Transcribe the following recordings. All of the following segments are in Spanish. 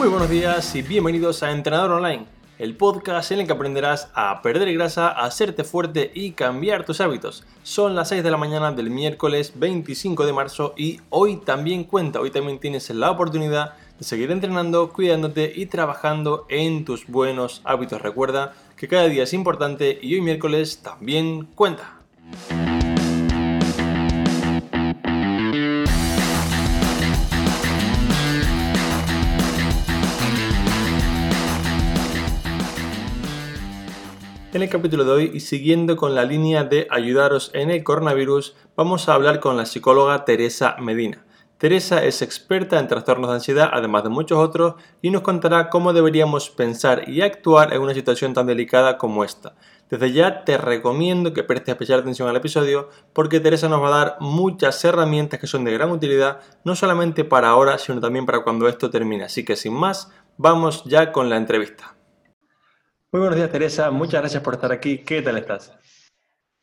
Muy buenos días y bienvenidos a Entrenador Online, el podcast en el que aprenderás a perder grasa, a hacerte fuerte y cambiar tus hábitos. Son las 6 de la mañana del miércoles 25 de marzo y hoy también cuenta, hoy también tienes la oportunidad de seguir entrenando, cuidándote y trabajando en tus buenos hábitos. Recuerda que cada día es importante y hoy miércoles también cuenta. En el capítulo de hoy y siguiendo con la línea de ayudaros en el coronavirus, vamos a hablar con la psicóloga Teresa Medina. Teresa es experta en trastornos de ansiedad, además de muchos otros, y nos contará cómo deberíamos pensar y actuar en una situación tan delicada como esta. Desde ya te recomiendo que prestes especial atención al episodio porque Teresa nos va a dar muchas herramientas que son de gran utilidad, no solamente para ahora, sino también para cuando esto termine. Así que sin más, vamos ya con la entrevista. Muy buenos días, Teresa. Muchas gracias por estar aquí. ¿Qué tal estás?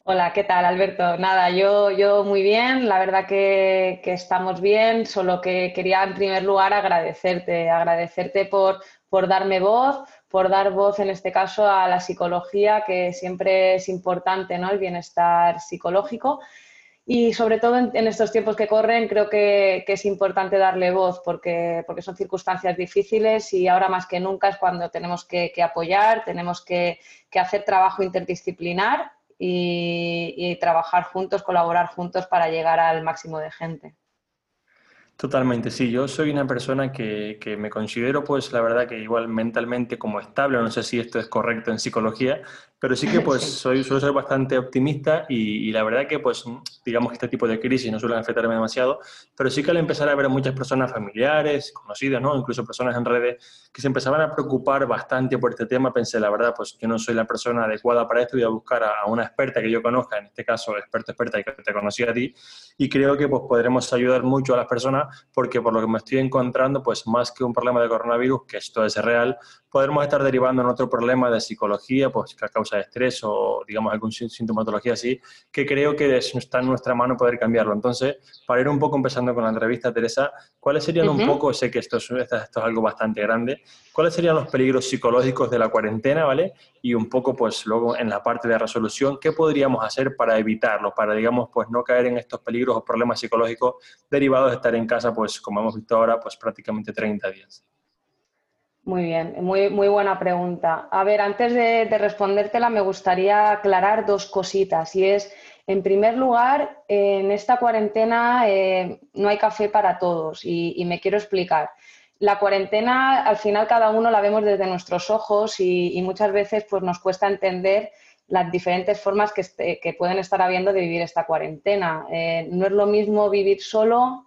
Hola, ¿qué tal, Alberto? Nada, yo, yo muy bien, la verdad que, estamos bien, solo que quería en primer lugar agradecerte, agradecerte por, por darme voz, por dar voz en este caso a la psicología, que siempre es importante, ¿no? El bienestar psicológico. Y sobre todo en, estos tiempos que corren, creo que, es importante darle voz porque, porque, son circunstancias difíciles y ahora más que nunca es cuando tenemos que, apoyar, tenemos que, hacer trabajo interdisciplinar y, y trabajar juntos, colaborar juntos para llegar al máximo de gente. Totalmente, sí. Yo soy una persona que, que, me considero, pues, la verdad que igual mentalmente como estable, no sé si esto es correcto en psicología, pero sí que pues soy, suelo ser bastante optimista y, la verdad que pues digamos que este tipo de crisis no suelen afectarme demasiado, pero sí que al empezar a ver a muchas personas familiares, conocidas, ¿no? incluso personas en redes que se empezaban a preocupar bastante por este tema, pensé la verdad pues que no soy la persona adecuada para esto y a buscar a, una experta que yo conozca, en este caso experta y que te conocí a ti y creo que pues podremos ayudar mucho a las personas porque por lo que me estoy encontrando pues más que un problema de coronavirus, que esto es real, podremos estar derivando en otro problema de psicología, pues que a causa estrés o digamos algún sintomatología así, que creo que está en nuestra mano poder cambiarlo. Entonces, para ir un poco empezando con la entrevista, Teresa, ¿cuáles serían un poco, sé que esto es, esto es algo bastante grande, cuáles serían los peligros psicológicos de la cuarentena, ¿vale? Y un poco, pues luego en la parte de resolución, ¿qué podríamos hacer para evitarlo, para, digamos, pues no caer en estos peligros o problemas psicológicos derivados de estar en casa, pues como hemos visto ahora, pues prácticamente 30 días? Muy bien, muy, muy buena pregunta. A ver, antes de, respondértela me gustaría aclarar dos cositas y es, en primer lugar, en esta cuarentena eh, no hay café para todos y, me quiero explicar. La cuarentena, al final, cada uno la vemos desde nuestros ojos y, muchas veces pues, nos cuesta entender las diferentes formas que, este, pueden estar habiendo de vivir esta cuarentena. Eh, no es lo mismo vivir solo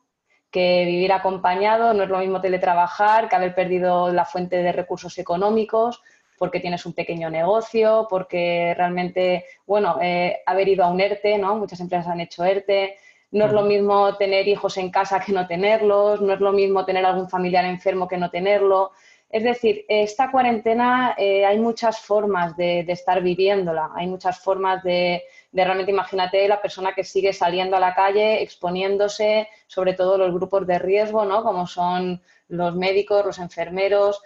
que vivir acompañado, no es lo mismo teletrabajar que haber perdido la fuente de recursos económicos porque tienes un pequeño negocio, porque realmente, bueno, eh, haber ido a un ERTE, ¿no? Muchas empresas han hecho ERTE. No es lo mismo tener hijos en casa que no tenerlos, no es lo mismo tener algún familiar enfermo que no tenerlo. Es decir, esta cuarentena eh, hay muchas formas de, estar viviéndola, hay muchas formas de, realmente, imagínate la persona que sigue saliendo a la calle, exponiéndose, sobre todo los grupos de riesgo, ¿no? Como son los médicos, los enfermeros.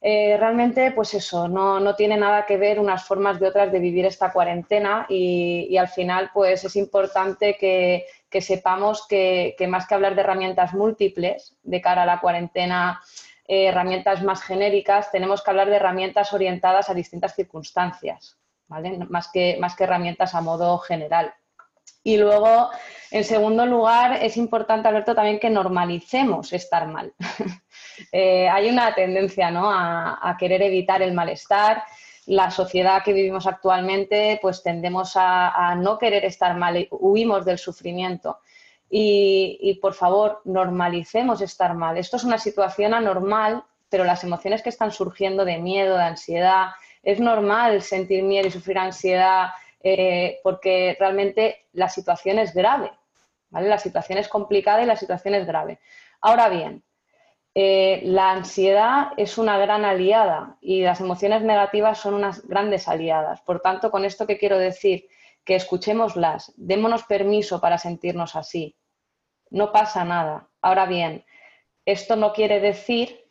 Eh, realmente, pues eso, no, tiene nada que ver unas formas de otras de vivir esta cuarentena y, al final, pues es importante que, sepamos que, que más que hablar de herramientas múltiples de cara a la cuarentena, eh, herramientas más genéricas, tenemos que hablar de herramientas orientadas a distintas circunstancias. Más que, herramientas a modo general. Y luego, en segundo lugar, es importante, Alberto, también que normalicemos estar mal. Eh, hay una tendencia ¿no? a, querer evitar el malestar. La sociedad que vivimos actualmente, pues tendemos a no querer estar mal, huimos del sufrimiento. Y, por favor, normalicemos estar mal. Esto es una situación anormal, pero las emociones que están surgiendo de miedo, de ansiedad, es normal sentir miedo y sufrir ansiedad eh, porque realmente la situación es grave. ¿vale? La situación es complicada y la situación es grave. Ahora bien, eh, la ansiedad es una gran aliada y las emociones negativas son unas grandes aliadas. Por tanto, con esto que quiero decir, que escuchémoslas, démonos permiso para sentirnos así. No pasa nada. Ahora bien, esto no quiere decir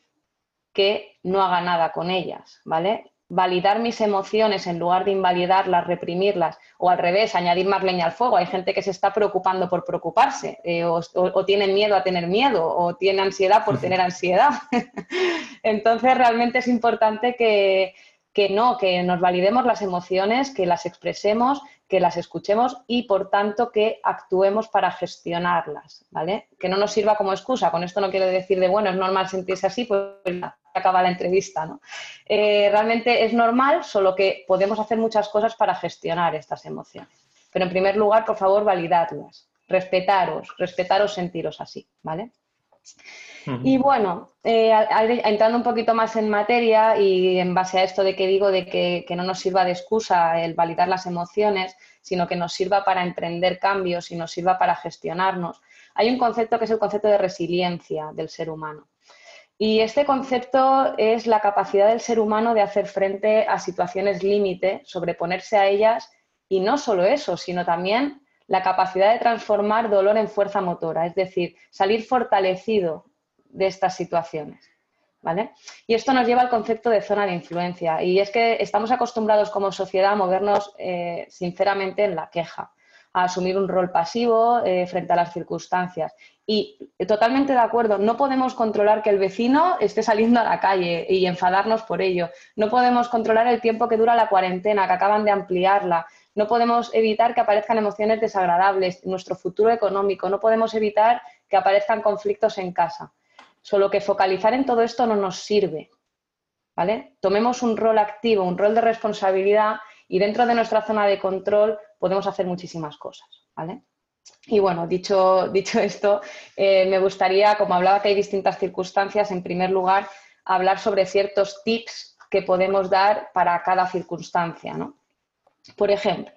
que no haga nada con ellas, ¿vale? validar mis emociones en lugar de invalidarlas, reprimirlas, o al revés, añadir más leña al fuego. Hay gente que se está preocupando por preocuparse, eh, o, o, tienen miedo a tener miedo, o tiene ansiedad por tener ansiedad. Entonces, realmente es importante que, que no, que nos validemos las emociones, que las expresemos, que las escuchemos y, por tanto, que actuemos para gestionarlas, ¿vale? Que no nos sirva como excusa. Con esto no quiero decir de, bueno, es normal sentirse así, pues acaba la entrevista, ¿no? Eh, realmente es normal, solo que podemos hacer muchas cosas para gestionar estas emociones. Pero, en primer lugar, por favor, validadlas, respetaros, respetaros sentiros así, ¿vale? Y bueno, eh, entrando un poquito más en materia y en base a esto de que digo de que, no nos sirva de excusa el validar las emociones, sino que nos sirva para emprender cambios y nos sirva para gestionarnos, hay un concepto que es el concepto de resiliencia del ser humano. Y este concepto es la capacidad del ser humano de hacer frente a situaciones límite, sobreponerse a ellas y no solo eso, sino también la capacidad de transformar dolor en fuerza motora, es decir, salir fortalecido de estas situaciones. ¿Vale? Y esto nos lleva al concepto de zona de influencia. Y es que estamos acostumbrados como sociedad a movernos eh, sinceramente en la queja, a asumir un rol pasivo eh, frente a las circunstancias. Y totalmente de acuerdo, no podemos controlar que el vecino esté saliendo a la calle y enfadarnos por ello. No podemos controlar el tiempo que dura la cuarentena, que acaban de ampliarla. No podemos evitar que aparezcan emociones desagradables, nuestro futuro económico. No podemos evitar que aparezcan conflictos en casa. Solo que focalizar en todo esto no nos sirve. ¿Vale? Tomemos un rol activo, un rol de responsabilidad y dentro de nuestra zona de control podemos hacer muchísimas cosas. ¿vale? Y bueno, dicho, dicho esto, eh, me gustaría, como hablaba que hay distintas circunstancias, en primer lugar, hablar sobre ciertos tips que podemos dar para cada circunstancia. ¿no? Por ejemplo,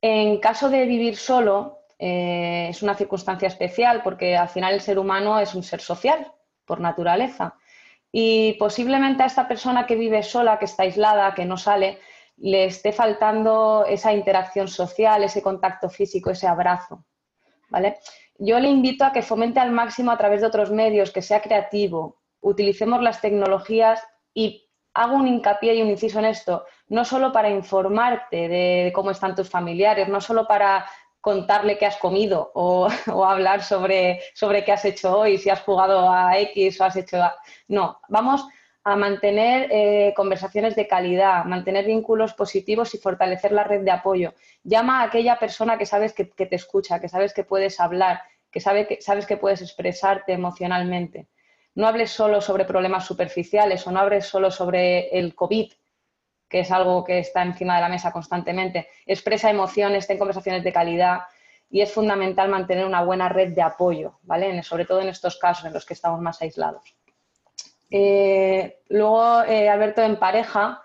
en caso de vivir solo, eh, es una circunstancia especial porque al final el ser humano es un ser social por naturaleza. Y posiblemente a esta persona que vive sola, que está aislada, que no sale, le esté faltando esa interacción social, ese contacto físico, ese abrazo. ¿vale? Yo le invito a que fomente al máximo a través de otros medios, que sea creativo, utilicemos las tecnologías y hago un hincapié y un inciso en esto, no solo para informarte de cómo están tus familiares, no solo para contarle qué has comido o, hablar sobre, sobre qué has hecho hoy, si has jugado a X o has hecho a... No, vamos a mantener eh, conversaciones de calidad, mantener vínculos positivos y fortalecer la red de apoyo. Llama a aquella persona que sabes que, te escucha, que sabes que puedes hablar, que, sabe que sabes que puedes expresarte emocionalmente. No hables solo sobre problemas superficiales o no hables solo sobre el COVID, que es algo que está encima de la mesa constantemente. Expresa emociones, ten conversaciones de calidad y es fundamental mantener una buena red de apoyo, ¿vale? Sobre todo en estos casos en los que estamos más aislados. Eh, luego, eh, Alberto, en pareja,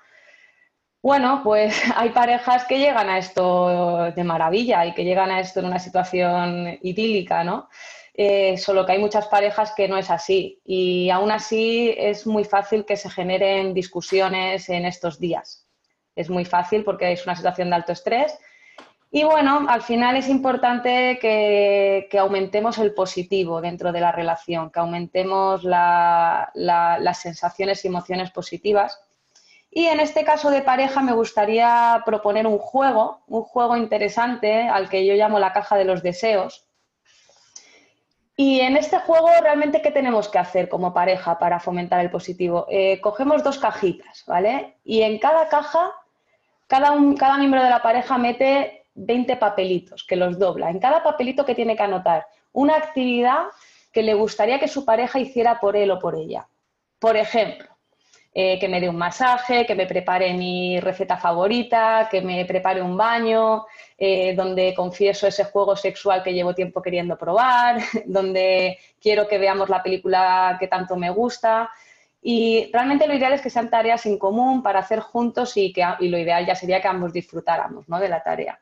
bueno, pues hay parejas que llegan a esto de maravilla y que llegan a esto en una situación idílica, ¿no? Eh, solo que hay muchas parejas que no es así y aún así es muy fácil que se generen discusiones en estos días. Es muy fácil porque es una situación de alto estrés y bueno, al final es importante que, aumentemos el positivo dentro de la relación, que aumentemos las sensaciones y emociones positivas. Y en este caso de pareja me gustaría proponer un juego, un juego interesante al que yo llamo la caja de los deseos. Y en este juego realmente, ¿qué tenemos que hacer como pareja para fomentar el positivo? Eh, cogemos dos cajitas, ¿vale? Y en cada caja, cada, cada miembro de la pareja mete 20 papelitos que los dobla. En cada papelito que tiene que anotar una actividad que le gustaría que su pareja hiciera por él o por ella. Por ejemplo, eh, que me dé un masaje, que me prepare mi receta favorita, que me prepare un baño, eh, donde confieso ese juego sexual que llevo tiempo queriendo probar, donde quiero que veamos la película que tanto me gusta. Y realmente lo ideal es que sean tareas en común para hacer juntos y, que, y lo ideal ya sería que ambos disfrutáramos ¿no? de la tarea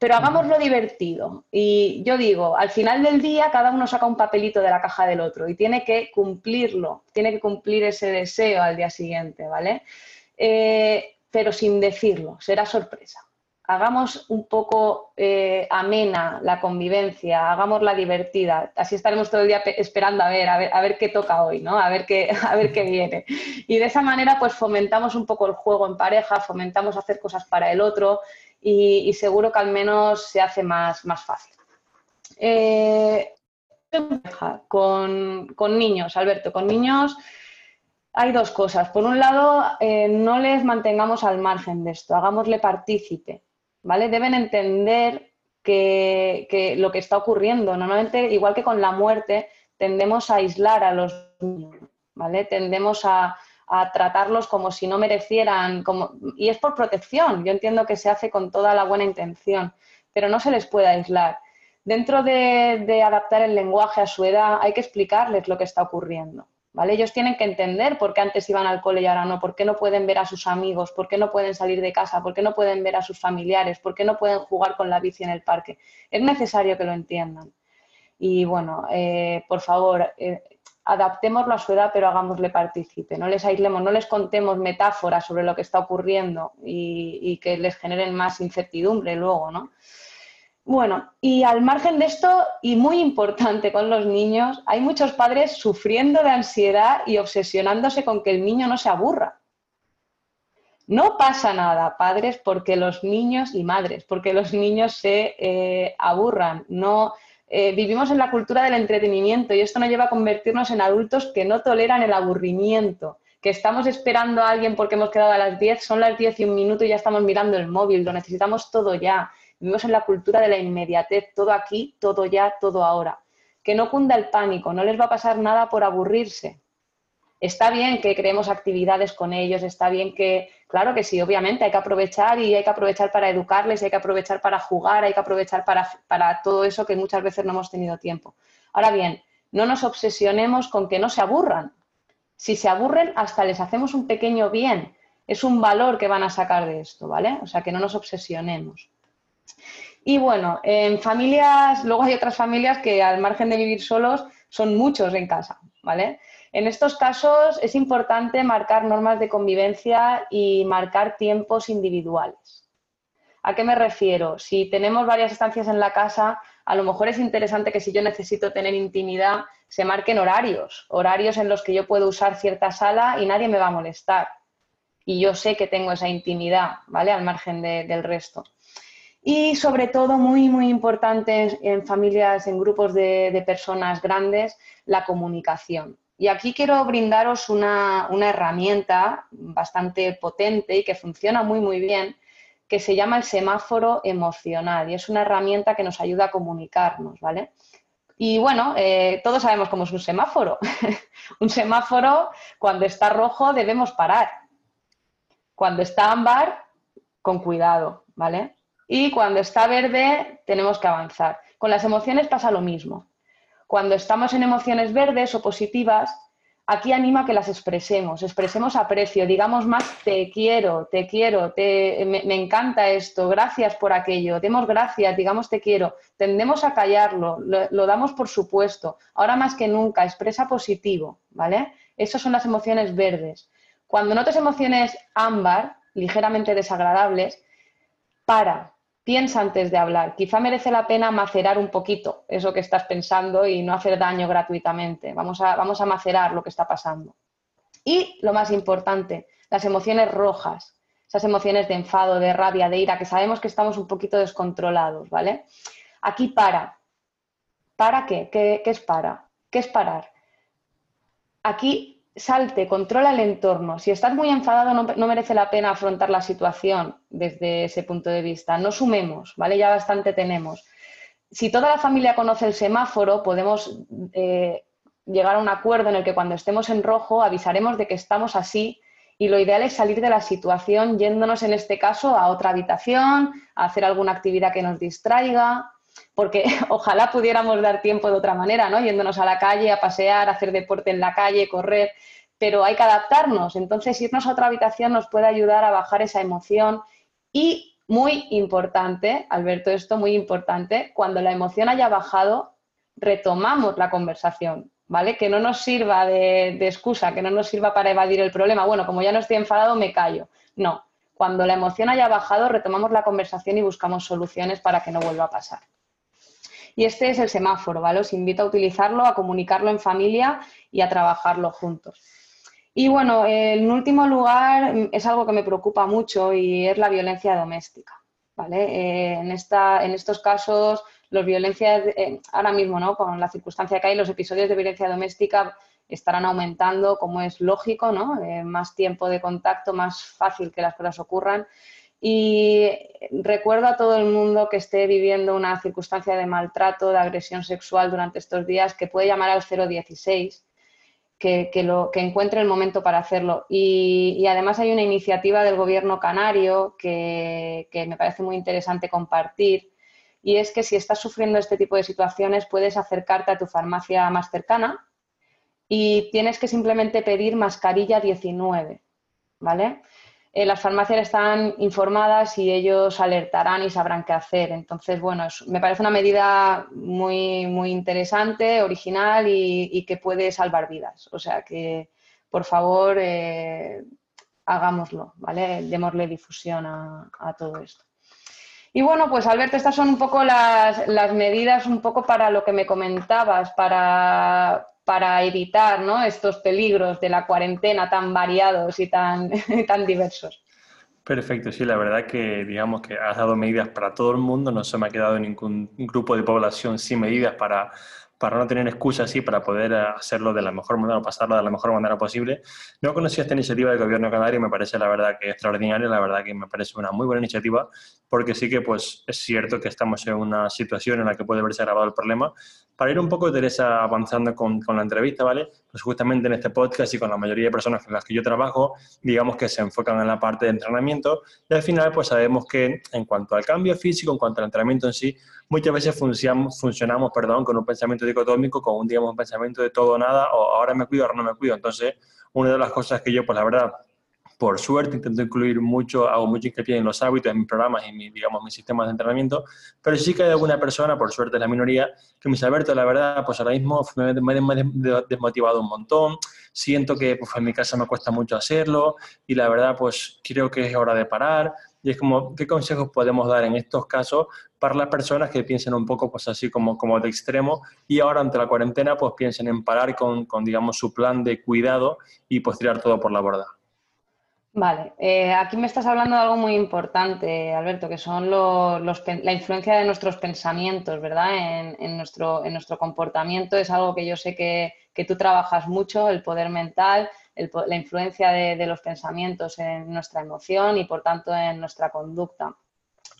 pero hagámoslo divertido. Y yo digo, al final del día cada uno saca un papelito de la caja del otro y tiene que cumplirlo, tiene que cumplir ese deseo al día siguiente, ¿vale? Eh, pero sin decirlo, será sorpresa. hagamos un poco eh, amena la convivencia, hagámosla divertida. Así estaremos todo el día esperando a ver, a ver, a ver qué toca hoy, ¿no? A ver qué, a ver qué viene. Y de esa manera, pues fomentamos un poco el juego en pareja, fomentamos hacer cosas para el otro y, seguro que al menos se hace más, más fácil. Eh, con, con niños, Alberto, con niños hay dos cosas. Por un lado, eh, no les mantengamos al margen de esto, hagámosle partícipe, ¿vale? Deben entender que, lo que está ocurriendo. Normalmente, igual que con la muerte, tendemos a aislar a los niños, ¿vale? Tendemos a, tratarlos como si no merecieran, como, y es por protección. Yo entiendo que se hace con toda la buena intención, pero no se les puede aislar. Dentro de adaptar el lenguaje a su edad, hay que explicarles lo que está ocurriendo. ¿vale? Ellos tienen que entender por qué antes iban al cole y ahora no, por qué no pueden ver a sus amigos, por qué no pueden salir de casa, por qué no pueden ver a sus familiares, por qué no pueden jugar con la bici en el parque. Es necesario que lo entiendan. Y bueno, eh, por favor, eh, adaptémoslo a su edad, pero hagámosle partícipe. No les aislemos, no les contemos metáforas sobre lo que está ocurriendo y, que les generen más incertidumbre luego, ¿no? Bueno, y al margen de esto, y muy importante con los niños, hay muchos padres sufriendo de ansiedad y obsesionándose con que el niño no se aburra. No pasa nada, padres, porque los niños y madres, porque los niños se eh, aburran. No, eh, vivimos en la cultura del entretenimiento y esto nos lleva a convertirnos en adultos que no toleran el aburrimiento, que estamos esperando a alguien porque hemos quedado a las 10, son las 10 y un minuto y ya estamos mirando el móvil, lo necesitamos todo ya Vivimos en la cultura de la inmediatez, todo aquí, todo ya, todo ahora. Que no cunda el pánico, no les va a pasar nada por aburrirse. Está bien que creemos actividades con ellos, está bien que, claro que sí, obviamente hay que aprovechar y hay que aprovechar para educarles, hay que aprovechar para jugar, hay que aprovechar para, para todo eso que muchas veces no hemos tenido tiempo. Ahora bien, no nos obsesionemos con que no se aburran. Si se aburren, hasta les hacemos un pequeño bien. Es un valor que van a sacar de esto, ¿vale? O sea, que no nos obsesionemos. Y bueno, en familias, luego hay otras familias que al margen de vivir solos son muchos en casa, ¿vale? En estos casos es importante marcar normas de convivencia y marcar tiempos individuales. ¿A qué me refiero? Si tenemos varias estancias en la casa, a lo mejor es interesante que si yo necesito tener intimidad, se marquen horarios, horarios en los que yo puedo usar cierta sala y nadie me va a molestar. Y yo sé que tengo esa intimidad, ¿vale? Al margen del resto. Y sobre todo, muy, muy importante en familias, en grupos de, personas grandes, la comunicación. Y aquí quiero brindaros una, herramienta bastante potente y que funciona muy, muy bien, que se llama el semáforo emocional y es una herramienta que nos ayuda a comunicarnos, ¿vale? Y bueno, eh, todos sabemos cómo es un semáforo. un semáforo, cuando está rojo, debemos parar. Cuando está ámbar, con cuidado, ¿vale? Y cuando está verde, tenemos que avanzar. Con las emociones pasa lo mismo. Cuando estamos en emociones verdes o positivas, aquí anima que las expresemos, expresemos aprecio, digamos más te quiero, te quiero, te, me, encanta esto, gracias por aquello, demos gracias, digamos te quiero, tendemos a callarlo, lo, lo, damos por supuesto, ahora más que nunca, expresa positivo, ¿vale? Esas son las emociones verdes. Cuando notes emociones ámbar, ligeramente desagradables, para, piensa antes de hablar. Quizá merece la pena macerar un poquito eso que estás pensando y no hacer daño gratuitamente. Vamos a, vamos a macerar lo que está pasando. Y lo más importante, las emociones rojas, esas emociones de enfado, de rabia, de ira, que sabemos que estamos un poquito descontrolados, ¿vale? Aquí para. ¿Para qué? ¿Qué, qué es para? ¿Qué es parar? Aquí salte, controla el entorno. Si estás muy enfadado, no, merece la pena afrontar la situación desde ese punto de vista. No sumemos, ¿vale? Ya bastante tenemos. Si toda la familia conoce el semáforo, podemos eh, llegar a un acuerdo en el que cuando estemos en rojo avisaremos de que estamos así y lo ideal es salir de la situación yéndonos en este caso a otra habitación, a hacer alguna actividad que nos distraiga, porque ojalá pudiéramos dar tiempo de otra manera, ¿no? Yéndonos a la calle, a pasear, a hacer deporte en la calle, correr, pero hay que adaptarnos. Entonces, irnos a otra habitación nos puede ayudar a bajar esa emoción y, muy importante, Alberto, esto muy importante, cuando la emoción haya bajado, retomamos la conversación, ¿vale? Que no nos sirva de, excusa, que no nos sirva para evadir el problema. Bueno, como ya no estoy enfadado, me callo. No, Cuando la emoción haya bajado, retomamos la conversación y buscamos soluciones para que no vuelva a pasar. Y este es el semáforo, ¿vale? Os invito a utilizarlo, a comunicarlo en familia y a trabajarlo juntos. Y bueno, en último lugar, es algo que me preocupa mucho y es la violencia doméstica. ¿vale? Eh, en, esta, en estos casos, los violencias, eh, ahora mismo, ¿no? con la circunstancia que hay, los episodios de violencia doméstica estarán aumentando, como es lógico, ¿no? Eh, más tiempo de contacto, más fácil que las cosas ocurran. Y recuerdo a todo el mundo que esté viviendo una circunstancia de maltrato, de agresión sexual durante estos días, que puede llamar al 016 que, lo, que encuentre el momento para hacerlo. Y, además hay una iniciativa del gobierno canario que, me parece muy interesante compartir, y es que si estás sufriendo este tipo de situaciones puedes acercarte a tu farmacia más cercana y tienes que simplemente pedir mascarilla 19, ¿vale? Eh, las farmacias están informadas y ellos alertarán y sabrán qué hacer. Entonces, bueno, me parece una medida muy, muy interesante, original y, que puede salvar vidas. O sea que, por favor, eh, hagámoslo, ¿vale? Démosle difusión a, todo esto. Y bueno, pues Alberto, estas son un poco las, las medidas, un poco para lo que me comentabas, para, para evitar estos peligros de la cuarentena tan variados y tan, tan diversos. Perfecto, sí, la verdad que digamos que has dado medidas para todo el mundo, no se me ha quedado ningún grupo de población sin medidas para, para no tener excusas así, para poder hacerlo de la mejor manera o pasarlo de la mejor manera posible. No conocía esta iniciativa del gobierno canario y me parece la verdad que extraordinaria, la verdad que me parece una muy buena iniciativa, porque sí que pues es cierto que estamos en una situación en la que puede verse agravado el problema. Para ir un poco, Teresa, avanzando con, con la entrevista, ¿vale? Pues justamente en este podcast y con la mayoría de personas con las que yo trabajo, digamos que se enfocan en la parte de entrenamiento y al final pues sabemos que en cuanto al cambio físico, en cuanto al entrenamiento en sí, muchas veces funcionamos, funcionamos perdón, con un pensamiento dicotómico, con un, digamos, un pensamiento de todo o nada, o ahora me cuido, ahora no me cuido. Entonces, una de las cosas que yo, pues la verdad, por suerte intento incluir mucho, hago mucho hincapié en los hábitos, en mis programas y mi, digamos, mis sistemas de entrenamiento, pero sí que hay alguna persona, por suerte es la minoría, que me dice, Alberto, la verdad, pues ahora mismo me, he desmotivado un montón, siento que pues, en mi casa me cuesta mucho hacerlo y la verdad, pues creo que es hora de parar. Y es como, ¿qué consejos podemos dar en estos casos para las personas que piensen un poco pues así como, como de extremo y ahora ante la cuarentena pues piensen en parar con, con digamos, su plan de cuidado y pues tirar todo por la borda? Vale, eh, aquí me estás hablando de algo muy importante, Alberto, que son los, la influencia de nuestros pensamientos, ¿verdad? En, nuestro, en nuestro comportamiento es algo que yo sé que, tú trabajas mucho, el poder mental la influencia de, los pensamientos en nuestra emoción y por tanto en nuestra conducta.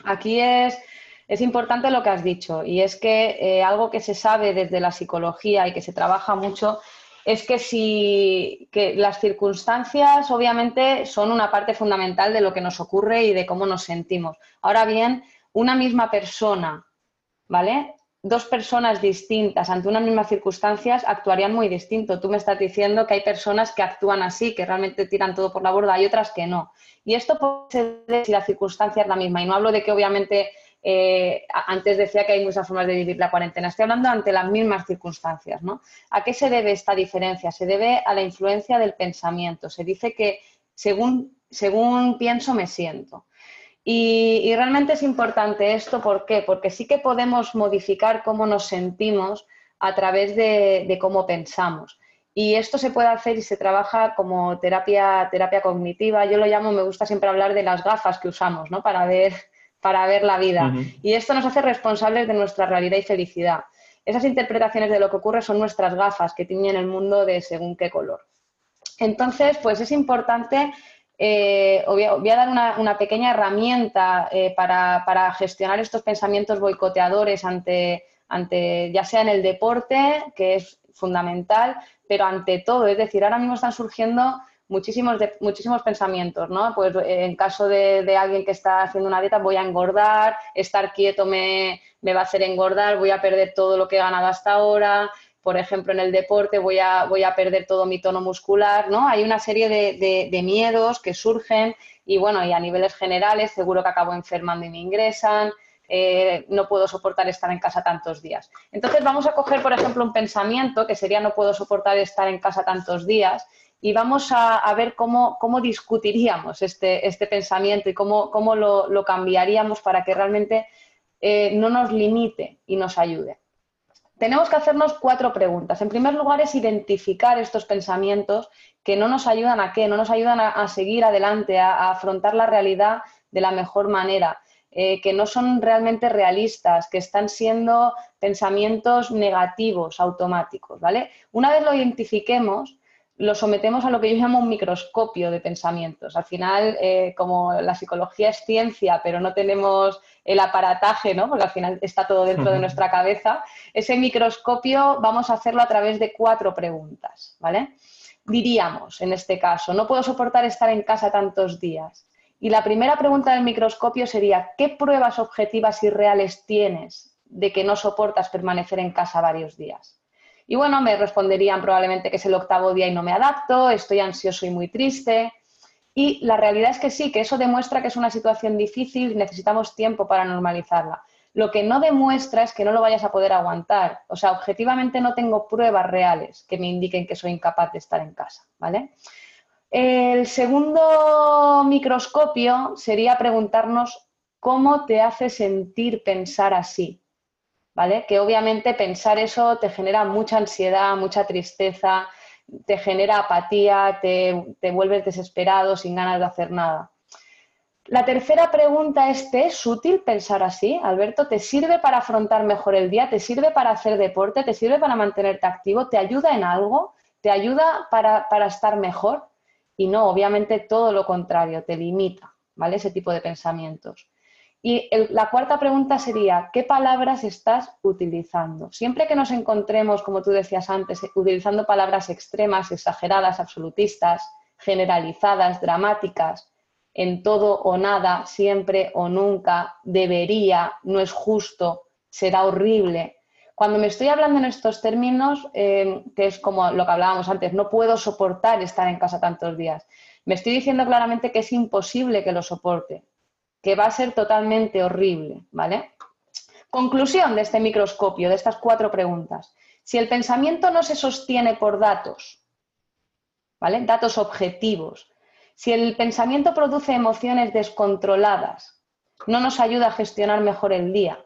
Aquí es, es importante lo que has dicho y es que eh, algo que se sabe desde la psicología y que se trabaja mucho es que si que las circunstancias obviamente son una parte fundamental de lo que nos ocurre y de cómo nos sentimos. Ahora bien, una misma persona, ¿vale? dos personas distintas ante unas mismas circunstancias actuarían muy distinto. Tú me estás diciendo que hay personas que actúan así, que realmente tiran todo por la borda, hay otras que no. Y esto puede ser si la circunstancia es la misma. Y no hablo de que obviamente eh, antes decía que hay muchas formas de vivir la cuarentena. Estoy hablando ante las mismas circunstancias. ¿no? ¿A qué se debe esta diferencia? Se debe a la influencia del pensamiento. Se dice que según, según pienso, me siento. Y, realmente es importante esto, ¿por qué? Porque sí que podemos modificar cómo nos sentimos a través de, cómo pensamos. Y esto se puede hacer y se trabaja como terapia, terapia cognitiva. Yo lo llamo, me gusta siempre hablar de las gafas que usamos ¿no? para, ver, para ver la vida. Y esto nos hace responsables de nuestra realidad y felicidad. Esas interpretaciones de lo que ocurre son nuestras gafas que tienen el mundo de según qué color. Entonces, pues es importante eh, voy, a, dar una, pequeña herramienta eh, para, gestionar estos pensamientos boicoteadores ante, ante, ya sea en el deporte, que es fundamental, pero ante todo. Es decir, ahora mismo están surgiendo muchísimos, muchísimos pensamientos, ¿no? Pues eh, en caso de, alguien que está haciendo una dieta, voy a engordar, estar quieto me, me va a hacer engordar, voy a perder todo lo que he ganado hasta ahora, por ejemplo, en el deporte voy a, voy a perder todo mi tono muscular, ¿no? Hay una serie de, miedos que surgen y, bueno, y a niveles generales seguro que acabo enfermando y me ingresan, eh, no puedo soportar estar en casa tantos días. Entonces vamos a coger, por ejemplo, un pensamiento que sería no puedo soportar estar en casa tantos días y vamos a, ver cómo, discutiríamos este, este, pensamiento y cómo, lo, cambiaríamos para que realmente eh, no nos limite y nos ayude. Tenemos que hacernos cuatro preguntas. En primer lugar es identificar estos pensamientos que no nos ayudan a qué, no nos ayudan a, seguir adelante, a, afrontar la realidad de la mejor manera, eh, que no son realmente realistas, que están siendo pensamientos negativos, automáticos, ¿vale? Una vez lo identifiquemos, lo sometemos a lo que yo llamo un microscopio de pensamientos. Al final, eh, como la psicología es ciencia, pero no tenemos el aparataje, ¿no? porque al final está todo dentro de nuestra cabeza, ese microscopio vamos a hacerlo a través de cuatro preguntas. ¿vale? Diríamos, en este caso, no puedo soportar estar en casa tantos días. Y la primera pregunta del microscopio sería, ¿qué pruebas objetivas y reales tienes de que no soportas permanecer en casa varios días? Y bueno, me responderían probablemente que es el octavo día y no me adapto, estoy ansioso y muy triste. Y la realidad es que sí, que eso demuestra que es una situación difícil y necesitamos tiempo para normalizarla. Lo que no demuestra es que no lo vayas a poder aguantar. O sea, objetivamente no tengo pruebas reales que me indiquen que soy incapaz de estar en casa, ¿vale? El segundo microscopio sería preguntarnos cómo te hace sentir pensar así. Que obviamente pensar eso te genera mucha ansiedad, mucha tristeza, te genera apatía, te, te vuelves desesperado, sin ganas de hacer nada. La tercera pregunta es, ¿te es útil pensar así, Alberto? ¿Te sirve para afrontar mejor el día? ¿Te sirve para hacer deporte? ¿Te sirve para mantenerte activo? ¿Te ayuda en algo? ¿Te ayuda para, para estar mejor? Y no, obviamente todo lo contrario, te limita, ¿vale? Ese tipo de pensamientos. Y la cuarta pregunta sería, ¿qué palabras estás utilizando? Siempre que nos encontremos, como tú decías antes, utilizando palabras extremas, exageradas, absolutistas, generalizadas, dramáticas, en todo o nada, siempre o nunca, debería, no es justo, será horrible. Cuando me estoy hablando en estos términos, eh, que es como lo que hablábamos antes, no puedo soportar estar en casa tantos días. Me estoy diciendo claramente que es imposible que lo soporte, que va a ser totalmente horrible, ¿vale? Conclusión de este microscopio, de estas cuatro preguntas. Si el pensamiento no se sostiene por datos, ¿vale? Datos objetivos. Si el pensamiento produce emociones descontroladas, no nos ayuda a gestionar mejor el día.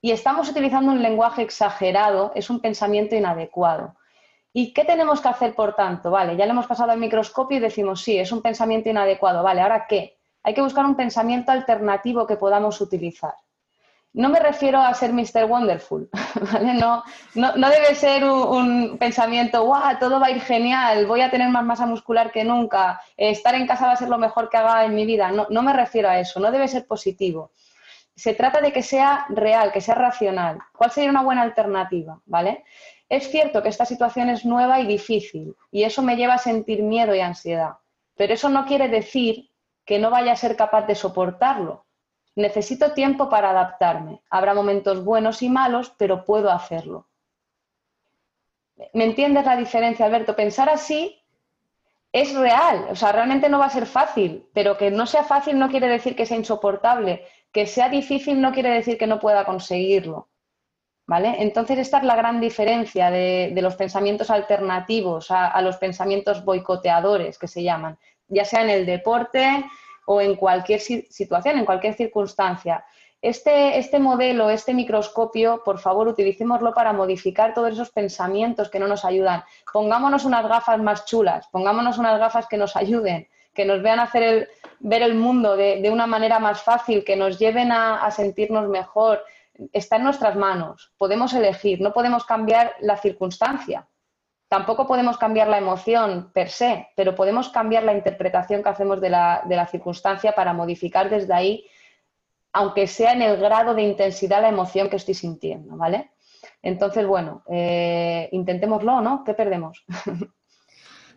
Y estamos utilizando un lenguaje exagerado, es un pensamiento inadecuado. ¿Y qué tenemos que hacer, por tanto? Vale, ya le hemos pasado al microscopio y decimos, sí, es un pensamiento inadecuado. Vale, ¿ahora qué? Hay que buscar un pensamiento alternativo que podamos utilizar. No me refiero a ser Mr. Wonderful, No, no, debe ser un, pensamiento, ¡guau! Todo va a ir genial, voy a tener más masa muscular que nunca, estar en casa va a ser lo mejor que haga en mi vida. No, no me refiero a eso, no debe ser positivo. Se trata de que sea real, que sea racional. ¿Cuál sería una buena alternativa? ¿Vale? Es cierto que esta situación es nueva y difícil y eso me lleva a sentir miedo y ansiedad, pero eso no quiere decir que no vaya a ser capaz de soportarlo. Necesito tiempo para adaptarme. Habrá momentos buenos y malos, pero puedo hacerlo. ¿Me entiendes la diferencia, Alberto? Pensar así es real, o sea, realmente no va a ser fácil, pero que no sea fácil no quiere decir que sea insoportable, que sea difícil no quiere decir que no pueda conseguirlo. ¿Vale? Entonces, esta es la gran diferencia de, los pensamientos alternativos a, los pensamientos boicoteadores que se llaman ya sea en el deporte o en cualquier situación, en cualquier circunstancia. Este, este, modelo, este microscopio, por favor, utilicémoslo para modificar todos esos pensamientos que no nos ayudan. Pongámonos unas gafas más chulas, pongámonos unas gafas que nos ayuden, que nos vean hacer el, ver el mundo de, una manera más fácil, que nos lleven a sentirnos mejor. Está en nuestras manos, podemos elegir, no podemos cambiar la circunstancia, Tampoco podemos cambiar la emoción per se, pero podemos cambiar la interpretación que hacemos de la, circunstancia para modificar desde ahí, aunque sea en el grado de intensidad la emoción que estoy sintiendo, ¿vale? Entonces, bueno, eh, intentémoslo, ¿no? ¿Qué perdemos?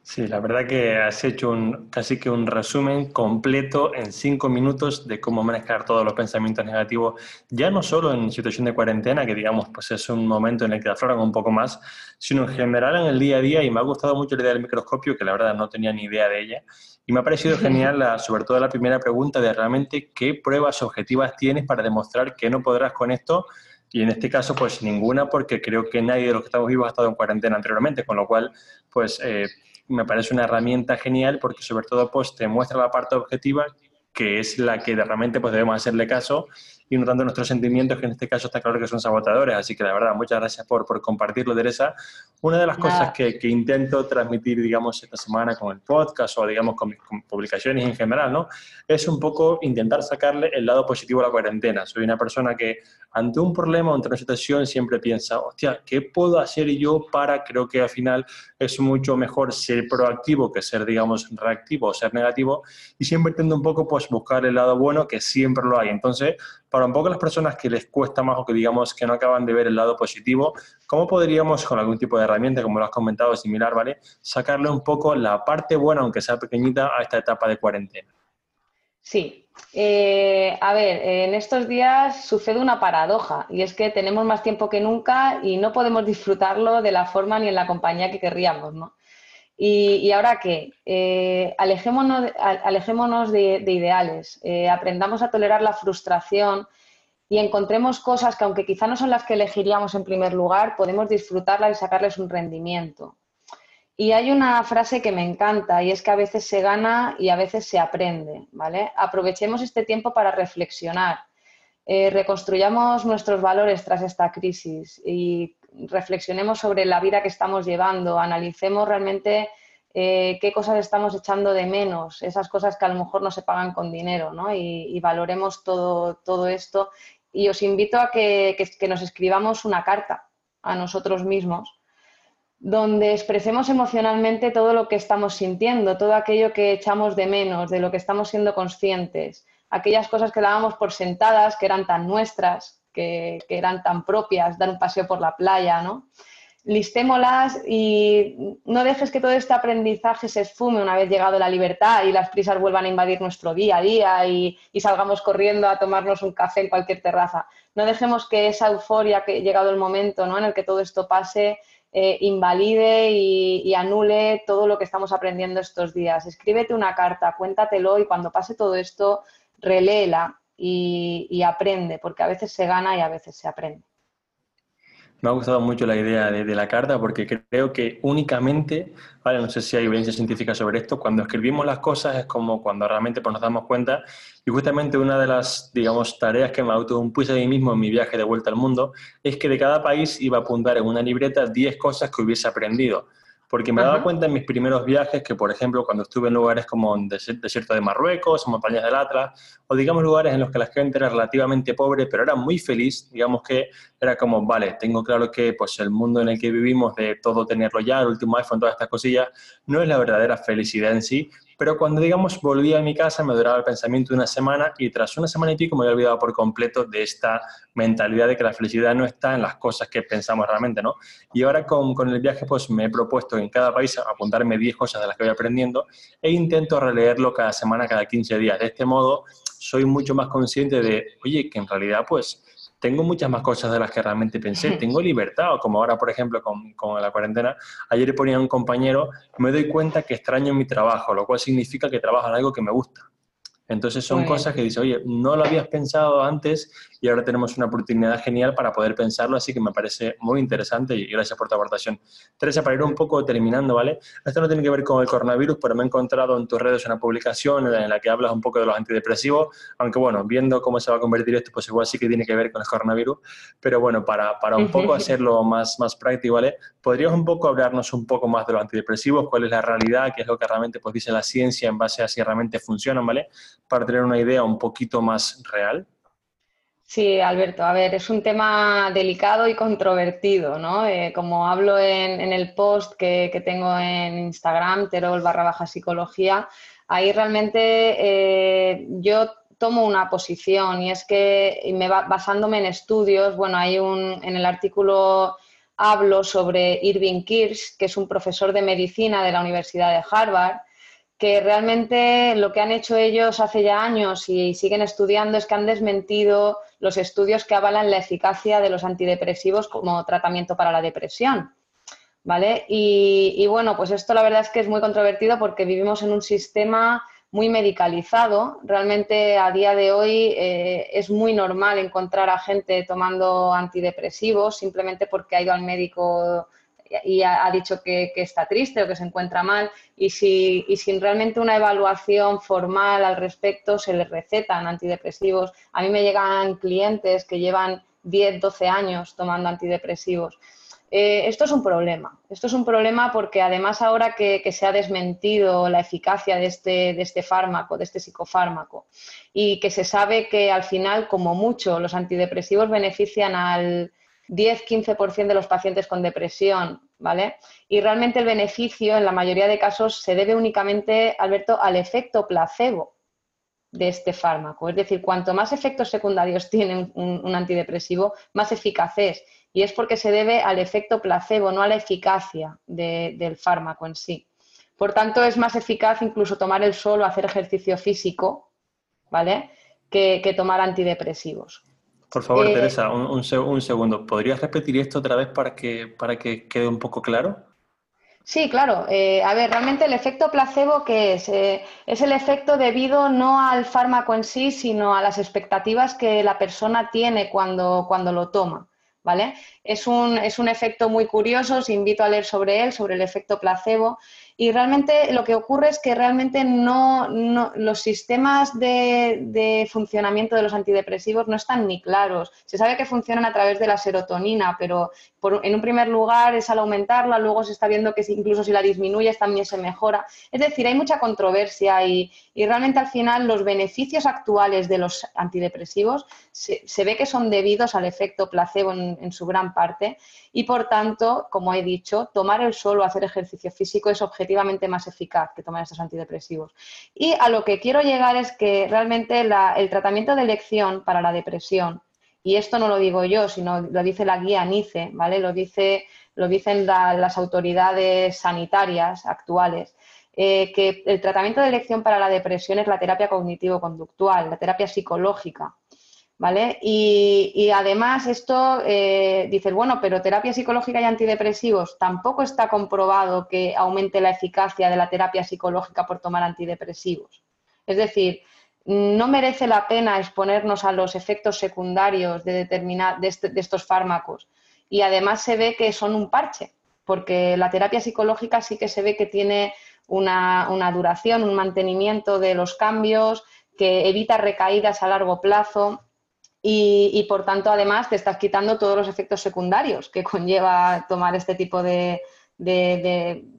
Sí, la verdad que has hecho un, casi que un resumen completo en cinco minutos de cómo manejar todos los pensamientos negativos, ya no solo en situación de cuarentena, que digamos pues es un momento en el que afloran un poco más, sino en general en el día a día. Y me ha gustado mucho la idea del microscopio, que la verdad no tenía ni idea de ella, y me ha parecido genial la, sobre todo la primera pregunta de realmente qué pruebas objetivas tienes para demostrar que no podrás con esto. Y en este caso, pues ninguna, porque creo que nadie de los que estamos vivos ha estado en cuarentena anteriormente, con lo cual, pues eh, me parece una herramienta genial porque sobre todo pues te muestra la parte objetiva que es la que realmente pues debemos hacerle caso y no tanto nuestros sentimientos, que en este caso está claro que son sabotadores. Así que la verdad, muchas gracias por, por compartirlo, Teresa. Una de las cosas que, que, intento transmitir, digamos, esta semana con el podcast o, digamos, con, con, publicaciones en general, ¿no? Es un poco intentar sacarle el lado positivo a la cuarentena. Soy una persona que ante un problema o ante una situación siempre piensa, hostia, ¿qué puedo hacer yo para, creo que al final es mucho mejor ser proactivo que ser, digamos, reactivo o ser negativo y siempre intento un poco, pues, buscar el lado bueno que siempre lo hay. Entonces, para un poco las personas que les cuesta más o que digamos que no acaban de ver el lado positivo, ¿cómo podríamos con algún tipo de herramienta, como lo has comentado, similar, ¿vale? Sacarle un poco la parte buena, aunque sea pequeñita, a esta etapa de cuarentena. Sí. Eh, a ver, en estos días sucede una paradoja y es que tenemos más tiempo que nunca y no podemos disfrutarlo de la forma ni en la compañía que querríamos, ¿no? Y, ahora qué? Eh, alejémonos, alejémonos de, ideales, eh, aprendamos a tolerar la frustración y encontremos cosas que aunque quizá no son las que elegiríamos en primer lugar, podemos disfrutarlas y sacarles un rendimiento. Y hay una frase que me encanta y es que a veces se gana y a veces se aprende, ¿vale? Aprovechemos este tiempo para reflexionar, eh, reconstruyamos nuestros valores tras esta crisis y reflexionemos sobre la vida que estamos llevando, analicemos realmente eh, qué cosas estamos echando de menos, esas cosas que a lo mejor no se pagan con dinero, ¿no? Y, valoremos todo, todo, esto. Y os invito a que, que, nos escribamos una carta a nosotros mismos, donde expresemos emocionalmente todo lo que estamos sintiendo, todo aquello que echamos de menos, de lo que estamos siendo conscientes, aquellas cosas que dábamos por sentadas, que eran tan nuestras, que, eran tan propias, dar un paseo por la playa, ¿no? listémolas y no dejes que todo este aprendizaje se esfume una vez llegado la libertad y las prisas vuelvan a invadir nuestro día a día y, salgamos corriendo a tomarnos un café en cualquier terraza. No dejemos que esa euforia que llegado el momento ¿no? en el que todo esto pase eh, invalide y, y, anule todo lo que estamos aprendiendo estos días. Escríbete una carta, cuéntatelo y cuando pase todo esto, reléela y, aprende, porque a veces se gana y a veces se aprende. Me ha gustado mucho la idea de, la carta porque creo que únicamente, vale, no sé si hay evidencia científica sobre esto, cuando escribimos las cosas es como cuando realmente pues, nos damos cuenta y justamente una de las, digamos, tareas que me autoimpuse a mí mismo en mi viaje de vuelta al mundo es que de cada país iba a apuntar en una libreta 10 cosas que hubiese aprendido porque me daba cuenta en mis primeros viajes que, por ejemplo, cuando estuve en lugares como el desierto de Marruecos, montañas del Atlas, o digamos lugares en los que la gente era relativamente pobre, pero era muy feliz, digamos que era como, vale, tengo claro que pues, el mundo en el que vivimos, de todo tenerlo ya, el último iPhone, todas estas cosillas, no es la verdadera felicidad en sí, pero cuando, digamos, volví a mi casa me duraba el pensamiento una semana y tras una semana y pico me había olvidado por completo de esta mentalidad de que la felicidad no está en las cosas que pensamos realmente, ¿no? Y ahora con, con el viaje pues me he propuesto en cada país apuntarme 10 cosas de las que voy aprendiendo e intento releerlo cada semana, cada 15 días. De este modo soy mucho más consciente de, oye, que en realidad pues tengo muchas más cosas de las que realmente pensé. Tengo libertad, o como ahora, por ejemplo, con, con, la cuarentena. Ayer ponía un compañero, me doy cuenta que extraño mi trabajo, lo cual significa que trabajo en algo que me gusta. Entonces son cosas que dice, oye, no lo habías pensado antes y ahora tenemos una oportunidad genial para poder pensarlo, así que me parece muy interesante y gracias por tu aportación. Teresa, para ir un poco terminando, ¿vale? Esto no tiene que ver con el coronavirus, pero me he encontrado en tus redes una publicación en la que hablas un poco de los antidepresivos, aunque bueno, viendo cómo se va a convertir esto, pues igual sí que tiene que ver con el coronavirus, pero bueno, para, para un poco hacerlo más, más práctico, ¿vale? ¿Podrías un poco hablarnos un poco más de los antidepresivos? ¿Cuál es la realidad? ¿Qué es lo que realmente pues, dice la ciencia en base a si realmente funcionan, ¿vale? Para tener una idea un poquito más real. Sí, Alberto, a ver, es un tema delicado y controvertido, ¿no? Eh, como hablo en, el post que, tengo en Instagram, terol barra baja psicología, ahí realmente eh, yo tomo una posición y es que me basándome en estudios, bueno, hay un, en el artículo hablo sobre Irving Kirsch, que es un profesor de medicina de la Universidad de Harvard, que realmente lo que han hecho ellos hace ya años y siguen estudiando es que han desmentido los estudios que avalan la eficacia de los antidepresivos como tratamiento para la depresión. ¿Vale? Y, bueno, pues esto la verdad es que es muy controvertido porque vivimos en un sistema muy medicalizado. Realmente a día de hoy eh, es muy normal encontrar a gente tomando antidepresivos simplemente porque ha ido al médico y ha, dicho que, está triste o que se encuentra mal y, si, sin realmente una evaluación formal al respecto se le recetan antidepresivos. A mí me llegan clientes que llevan 10, 12 años tomando antidepresivos. Eh, esto es un problema. Esto es un problema porque además ahora que, se ha desmentido la eficacia este, de este, fármaco, de este psicofármaco, y que se sabe que al final, como mucho, los antidepresivos benefician al 10-15% de los pacientes con depresión, ¿vale? Y realmente el beneficio, en la mayoría de casos, se debe únicamente, Alberto, al efecto placebo de este fármaco. Es decir, cuanto más efectos secundarios tiene un antidepresivo, más eficaz es y es porque se debe al efecto placebo, no a la eficacia del fármaco en sí. Por tanto, es más eficaz incluso tomar el sol o hacer ejercicio físico, ¿vale? Que, tomar antidepresivos. Por favor, eh, Teresa, un, segundo. ¿Podrías repetir esto otra vez para que, para que quede un poco claro? Sí, claro. Eh, a ver, realmente el efecto placebo, ¿qué es? Eh, es el efecto debido no al fármaco en sí, sino a las expectativas que la persona tiene cuando, cuando lo toma. ¿vale? Es un, es un efecto muy curioso, os invito a leer sobre él, sobre el efecto placebo, y realmente lo que ocurre es que realmente no, los sistemas de, funcionamiento de los antidepresivos no están ni claros. Se sabe que funcionan a través de la serotonina, pero en un primer lugar es al aumentarla, luego se está viendo que incluso si la disminuyes también se mejora. Es decir, hay mucha controversia y, realmente al final los beneficios actuales de los antidepresivos se, ve que son debidos al efecto placebo en su gran parte y por tanto, como he dicho, tomar el sol o hacer ejercicio físico es objetivamente más eficaz que tomar estos antidepresivos. Y a lo que quiero llegar es que realmente el tratamiento de elección para la depresión, y esto no lo digo yo, sino lo dice la guía NICE, ¿vale? Lo, dice, lo dicen las autoridades sanitarias actuales. Eh, que el tratamiento de elección para la depresión es la terapia cognitivo-conductual, la terapia psicológica. ¿Vale? Y, además esto, eh, dices, bueno, pero terapia psicológica y antidepresivos tampoco está comprobado que aumente la eficacia de la terapia psicológica por tomar antidepresivos. Es decir, no merece la pena exponernos a los efectos secundarios de, este, de, estos fármacos. Y además se ve que son un parche, porque la terapia psicológica sí que se ve que tiene una, una duración, un mantenimiento de los cambios, que evita recaídas a largo plazo y, por tanto, además, te estás quitando todos los efectos secundarios que conlleva tomar este tipo de,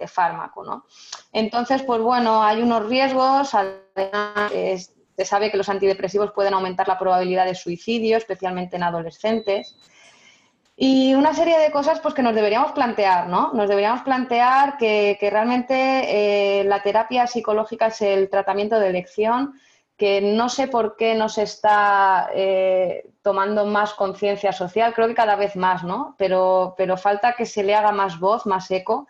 fármaco. ¿no? Entonces, pues bueno, hay unos riesgos. Además, se sabe que los antidepresivos pueden aumentar la probabilidad de suicidio, especialmente en adolescentes. Y una serie de cosas pues, que nos deberíamos plantear, ¿no? Nos deberíamos plantear que, realmente eh, la terapia psicológica es el tratamiento de elección que no sé por qué no se está eh, tomando más conciencia social, creo que cada vez más, ¿no? Pero, pero falta que se le haga más voz, más eco.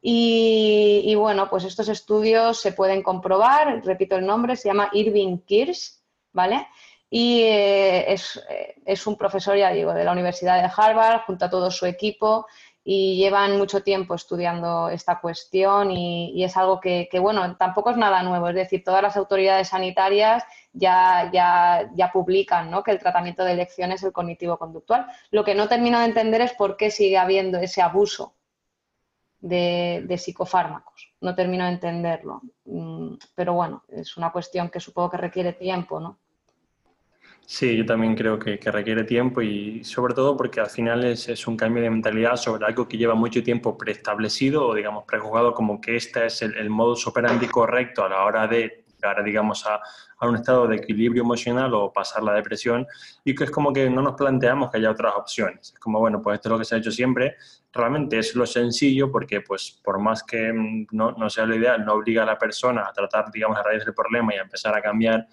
Y, bueno, pues estos estudios se pueden comprobar, repito el nombre, se llama Irving Kirsch, ¿vale? Y eh, es, eh, es, un profesor, ya digo, de la Universidad de Harvard, junto a todo su equipo, y llevan mucho tiempo estudiando esta cuestión y, es algo que, bueno, tampoco es nada nuevo. Es decir, todas las autoridades sanitarias ya, ya, ya publican ¿no? que el tratamiento de elección es el cognitivo-conductual. Lo que no termino de entender es por qué sigue habiendo ese abuso de, de, psicofármacos. No termino de entenderlo. Mm, pero bueno, es una cuestión que supongo que requiere tiempo, ¿no? Sí, yo también creo que, requiere tiempo y sobre todo porque al final es, un cambio de mentalidad sobre algo que lleva mucho tiempo preestablecido o digamos prejuzgado como que este es el, el modus operandi correcto a la hora de llegar digamos a, un estado de equilibrio emocional o pasar la depresión y que es como que no nos planteamos que haya otras opciones. Es como, bueno, pues esto es lo que se ha hecho siempre, realmente es lo sencillo porque pues por más que mm, no, no sea lo ideal, no obliga a la persona a tratar digamos a raíz del problema y a empezar a cambiar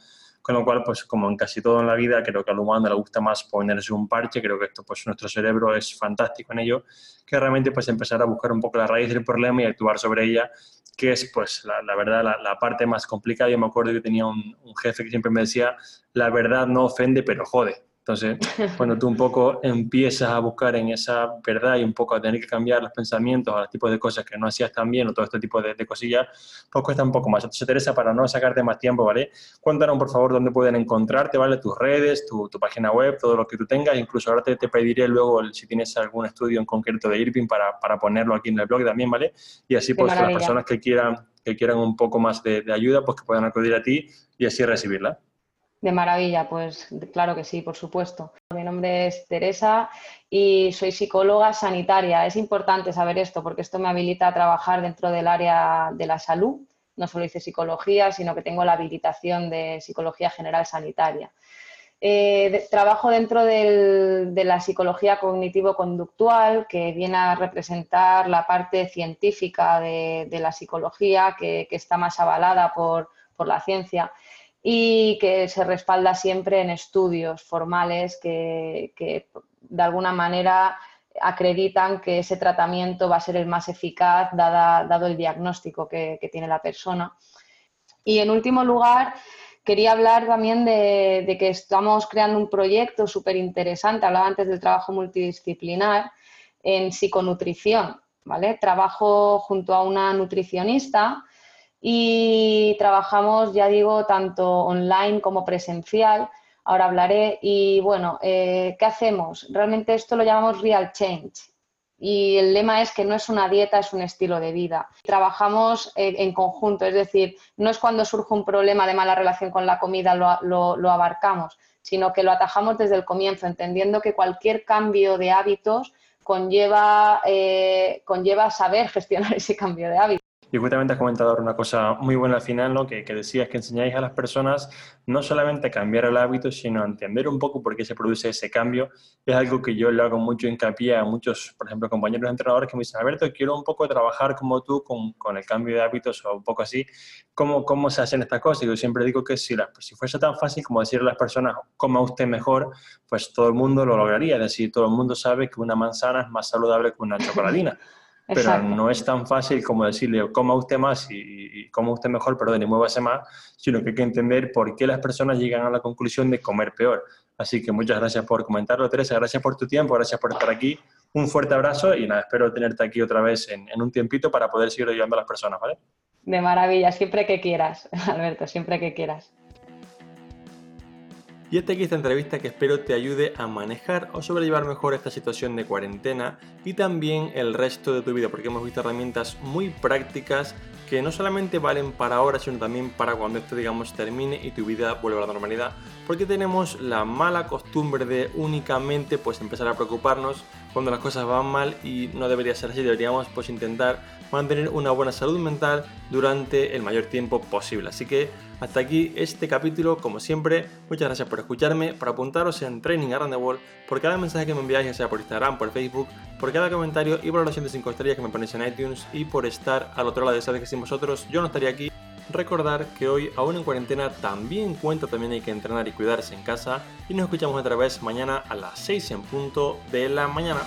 con lo cual, pues como en casi todo en la vida, creo que al humano le gusta más ponerse un parche, creo que esto, pues nuestro cerebro es fantástico en ello, que realmente pues empezar a buscar un poco la raíz del problema y actuar sobre ella, que es pues la, verdad la, parte más complicada. Yo me acuerdo que tenía un, jefe que siempre me decía, la verdad no ofende, pero jode Entonces, cuando tú un poco empiezas a buscar en esa verdad y un poco a tener que cambiar los pensamientos a los tipos de cosas que no hacías tan bien o todo este tipo de, cosillas, pues cuesta un poco más. Entonces, Teresa, para no sacarte más tiempo, ¿vale? Cuéntanos, por favor, dónde pueden encontrarte, ¿vale? Tus redes, tu, página web, todo lo que tú tengas. Incluso ahora te, te pediré luego si tienes algún estudio en concreto de Irving para, para, ponerlo aquí en el blog también, ¿vale? Y así, pues, las personas que quieran, que quieran un poco más de, de ayuda, pues que puedan acudir a ti y así recibirla. De maravilla, pues claro que sí, por supuesto. Mi nombre es Teresa y soy psicóloga sanitaria. Es importante saber esto porque esto me habilita a trabajar dentro del área de la salud. No solo hice psicología, sino que tengo la habilitación de psicología general sanitaria. Eh, trabajo dentro de la psicología cognitivo-conductual, que viene a representar la parte científica de, la psicología, que, está más avalada por la ciencia y que se respalda siempre en estudios formales que, de alguna manera acreditan que ese tratamiento va a ser el más eficaz dado el diagnóstico que, tiene la persona. Y en último lugar, quería hablar también de, que estamos creando un proyecto súper interesante, hablaba antes del trabajo multidisciplinar en psiconutrición. ¿vale? Trabajo junto a una nutricionista y trabajamos, ya digo, tanto online como presencial. Ahora hablaré. Y bueno, eh, ¿qué hacemos? Realmente esto lo llamamos real change. Y el lema es que no es una dieta, es un estilo de vida. Trabajamos en conjunto, es decir, no es cuando surge un problema de mala relación con la comida lo, abarcamos, sino que lo atajamos desde el comienzo, entendiendo que cualquier cambio de hábitos conlleva, eh, conlleva saber gestionar ese cambio de hábitos. Y justamente has comentado ahora una cosa muy buena al final, ¿no? que, que decías que enseñáis a las personas no solamente a cambiar el hábito, sino a entender un poco por qué se produce ese cambio. Es algo que yo le hago mucho hincapié a muchos, por ejemplo, compañeros entrenadores que me dicen, Alberto, quiero un poco trabajar como tú con, con el cambio de hábitos o un poco así. ¿Cómo, cómo se hacen estas cosas? Y yo siempre digo que si, la, si fuese tan fácil como decirle a las personas, coma usted mejor, pues todo el mundo lo lograría. Es decir, todo el mundo sabe que una manzana es más saludable que una chocolatina. pero no es tan fácil como decirle coma usted más y, coma usted mejor, perdón, y muévase más, sino que hay que entender por qué las personas llegan a la conclusión de comer peor. Así que muchas gracias por comentarlo, Teresa, gracias por tu tiempo, gracias por estar aquí. Un fuerte abrazo y nada, espero tenerte aquí otra vez en, en un tiempito para poder seguir ayudando a las personas, ¿vale? De maravilla, siempre que quieras, Alberto, siempre que quieras. Y hasta aquí esta entrevista que espero te ayude a manejar o sobrellevar mejor esta situación de cuarentena y también el resto de tu vida, porque hemos visto herramientas muy prácticas que no solamente valen para ahora, sino también para cuando esto, digamos, termine y tu vida vuelva a la normalidad. Porque tenemos la mala costumbre de únicamente pues empezar a preocuparnos cuando las cosas van mal y no debería ser así, deberíamos pues intentar mantener una buena salud mental durante el mayor tiempo posible. Así que hasta aquí este capítulo, como siempre, muchas gracias por escucharme, por apuntaros en Training Around the World, por cada mensaje que me enviáis, ya sea por Instagram, por Facebook, por cada comentario y por la de 5 estrellas que me ponéis en iTunes y por estar al otro lado de sabes que sin vosotros yo no estaría aquí. Recordar que hoy, aún en cuarentena, también cuenta, también hay que entrenar y cuidarse en casa y nos escuchamos otra vez mañana a las 6 en punto de la mañana.